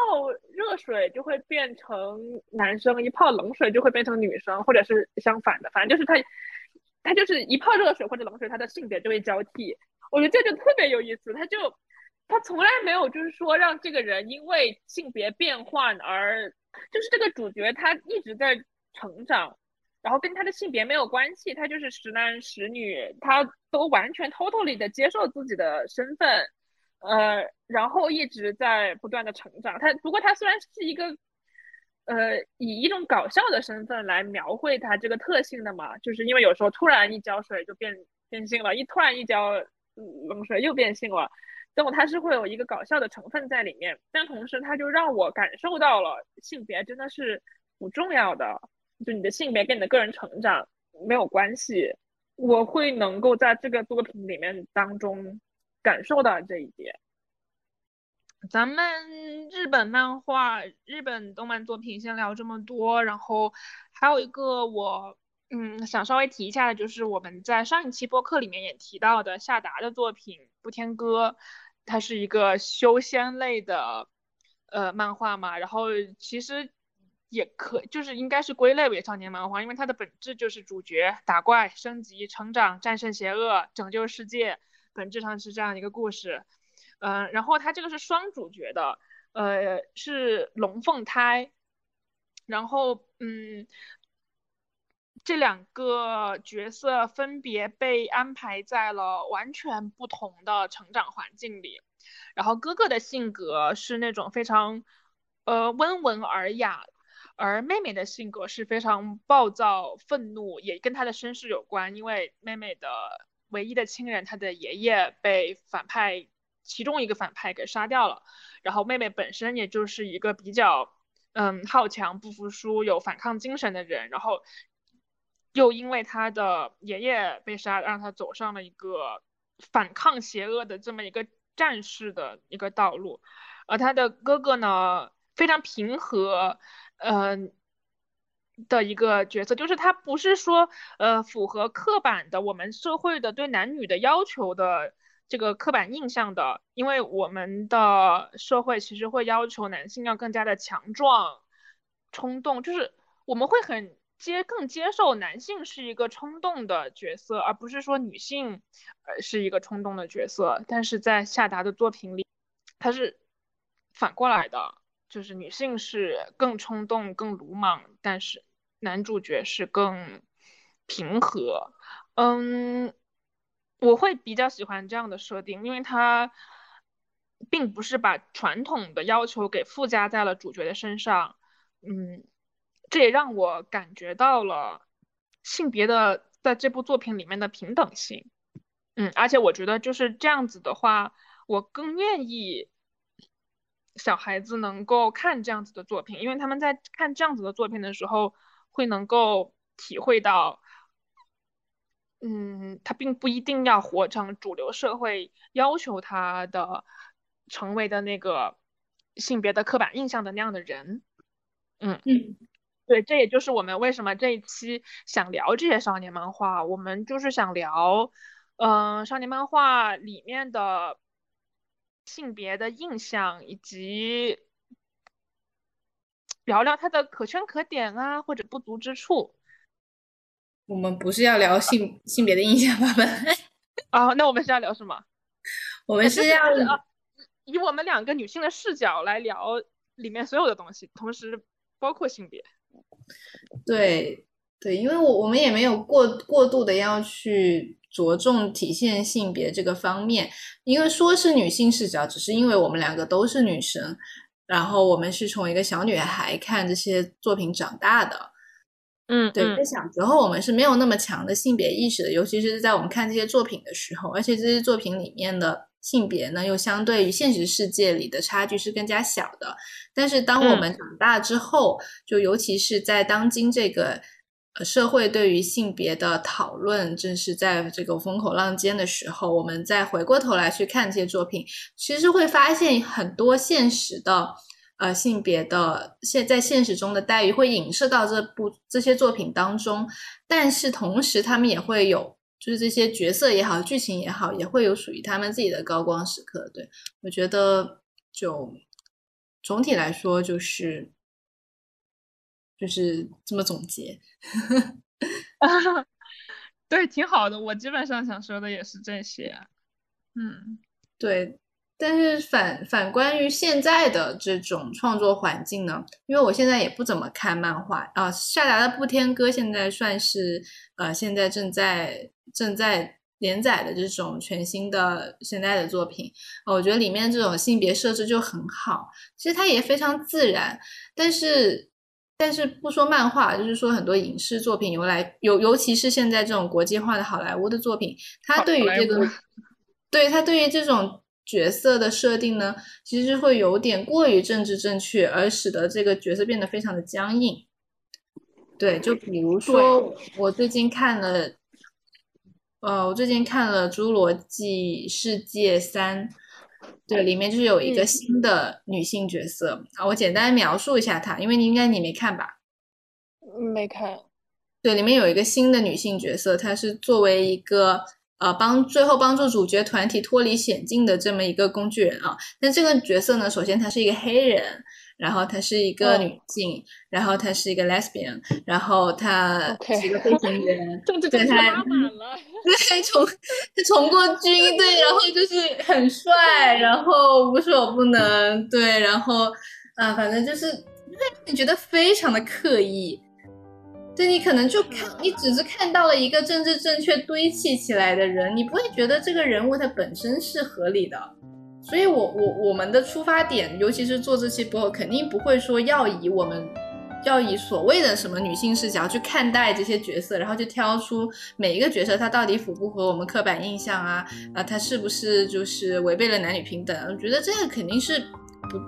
热水就会变成男生，一泡冷水就会变成女生，或者是相反的，反正就是他他就是一泡热水或者冷水，他的性别就会交替。我觉得这就特别有意思，他就。他从来没有就是说让这个人因为性别变换而，就是这个主角他一直在成长，然后跟他的性别没有关系，他就是时男时女，他都完全 totally 的接受自己的身份，呃，然后一直在不断的成长。他不过他虽然是一个，呃，以一种搞笑的身份来描绘他这个特性的嘛，就是因为有时候突然一浇水就变变性了，一突然一浇冷水又变性了。这种它是会有一个搞笑的成分在里面，但同时它就让我感受到了性别真的是不重要的，就你的性别跟你的个人成长没有关系。我会能够在这个作品里面当中感受到这一点。咱们日本漫画、日本动漫作品先聊这么多，然后还有一个我嗯想稍微提一下的，就是我们在上一期播客里面也提到的夏达的作品《不天歌》。它是一个修仙类的呃漫画嘛，然后其实也可就是应该是归类为少年漫画，因为它的本质就是主角打怪、升级、成长、战胜邪恶、拯救世界，本质上是这样一个故事。嗯，然后它这个是双主角的，呃，是龙凤胎，然后嗯。这两个角色分别被安排在了完全不同的成长环境里，然后哥哥的性格是那种非常，呃温文尔雅，而妹妹的性格是非常暴躁愤怒，也跟她的身世有关，因为妹妹的唯一的亲人，她的爷爷被反派其中一个反派给杀掉了，然后妹妹本身也就是一个比较嗯好强、不服输、有反抗精神的人，然后。又因为他的爷爷被杀，让他走上了一个反抗邪恶的这么一个战士的一个道路，而他的哥哥呢，非常平和，嗯，的一个角色，就是他不是说呃符合刻板的我们社会的对男女的要求的这个刻板印象的，因为我们的社会其实会要求男性要更加的强壮、冲动，就是我们会很。接更接受男性是一个冲动的角色，而不是说女性，呃是一个冲动的角色。但是在夏达的作品里，他是反过来的，就是女性是更冲动、更鲁莽，但是男主角是更平和。嗯，我会比较喜欢这样的设定，因为他并不是把传统的要求给附加在了主角的身上。嗯。这也让我感觉到了性别的在这部作品里面的平等性，嗯，而且我觉得就是这样子的话，我更愿意小孩子能够看这样子的作品，因为他们在看这样子的作品的时候，会能够体会到，嗯，他并不一定要活成主流社会要求他的成为的那个性别的刻板印象的那样的人，嗯。嗯。对，这也就是我们为什么这一期想聊这些少年漫画。我们就是想聊，嗯，少年漫画里面的性别的印象，以及聊聊它的可圈可点啊，或者不足之处。我们不是要聊性性别的印象吧？啊，那我们是要聊什么？我们是要以我们两个女性的视角来聊里面所有的东西，同时包括性别。对对，因为我我们也没有过过度的要去着重体现性别这个方面，因为说是女性视角，只是因为我们两个都是女生，然后我们是从一个小女孩看这些作品长大的，嗯，对，在小时候我们是没有那么强的性别意识的，尤其是在我们看这些作品的时候，而且这些作品里面的。性别呢，又相对于现实世界里的差距是更加小的。但是当我们长大之后，就尤其是在当今这个呃社会对于性别的讨论正是在这个风口浪尖的时候，我们再回过头来去看这些作品，其实会发现很多现实的呃性别的现在现实中的待遇会影射到这部这些作品当中，但是同时他们也会有。就是这些角色也好，剧情也好，也会有属于他们自己的高光时刻。对我觉得，就总体来说，就是就是这么总结。对，挺好的。我基本上想说的也是这些。嗯，对。但是反反观于现在的这种创作环境呢？因为我现在也不怎么看漫画啊。夏达的《不天歌》现在算是呃，现在正在正在连载的这种全新的现代的作品我觉得里面这种性别设置就很好，其实它也非常自然。但是但是不说漫画，就是说很多影视作品由来，尤尤其是现在这种国际化的好莱坞的作品，它对于这个，对它对于这种角色的设定呢，其实会有点过于政治正确，而使得这个角色变得非常的僵硬。对，就比如说我最近看了，呃，我最近看了《侏罗纪世界三》。对，里面就是有一个新的女性角色啊，我简单描述一下她，因为你应该你没看吧？没看。对，里面有一个新的女性角色，她是作为一个呃帮最后帮助主角团体脱离险境的这么一个工具人啊。但这个角色呢，首先他是一个黑人。然后她是一个女性，然后她是一个 lesbian，然后她是一个飞行员 对，她对从他从过军队，然后就是很帅，然后无所不能，对，然后啊，反正就是让你觉得非常的刻意，对你可能就看你只是看到了一个政治正确堆砌起来的人，你不会觉得这个人物他本身是合理的。所以，我我我们的出发点，尤其是做这期播客，肯定不会说要以我们要以所谓的什么女性视角去看待这些角色，然后去挑出每一个角色他到底符不符合我们刻板印象啊啊，他是不是就是违背了男女平等？我觉得这个肯定是不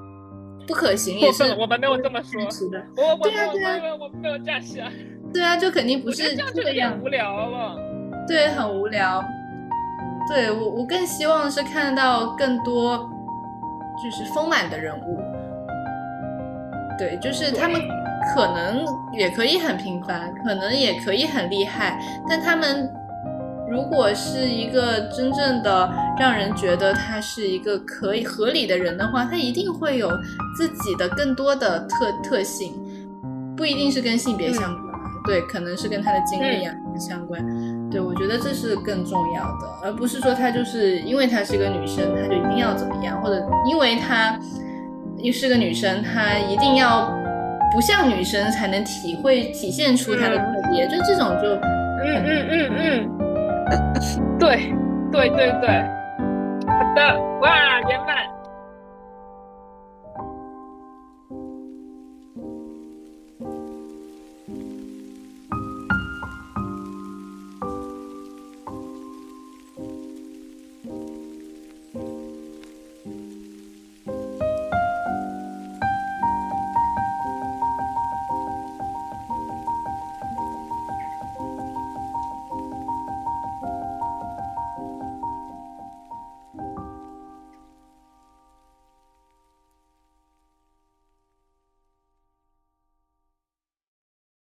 不可行，也是我们没有这么说，我我对啊对啊，我们没有这样想，对啊，就肯定不是这样，无聊了，对，很无聊。对我，我更希望是看到更多，就是丰满的人物。对，就是他们可能也可以很平凡，可能也可以很厉害，但他们如果是一个真正的让人觉得他是一个可以合理的人的话，他一定会有自己的更多的特特性，不一定是跟性别相关，对，可能是跟他的经历啊相关。对，我觉得这是更重要的，而不是说她就是因为她是一个女生，她就一定要怎么样，或者因为她又是个女生，她一定要不像女生才能体会体现出她的特别，就这种就嗯嗯嗯嗯，对对对对，好的，哇，圆满。